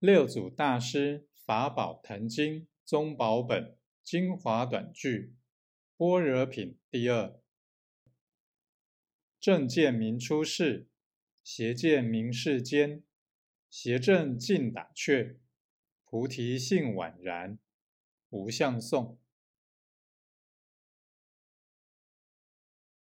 六祖大师《法宝坛经》宗宝本精华短句，般若品第二。正见明出世，邪见明世间。邪正尽打却，菩提性宛然。无相送。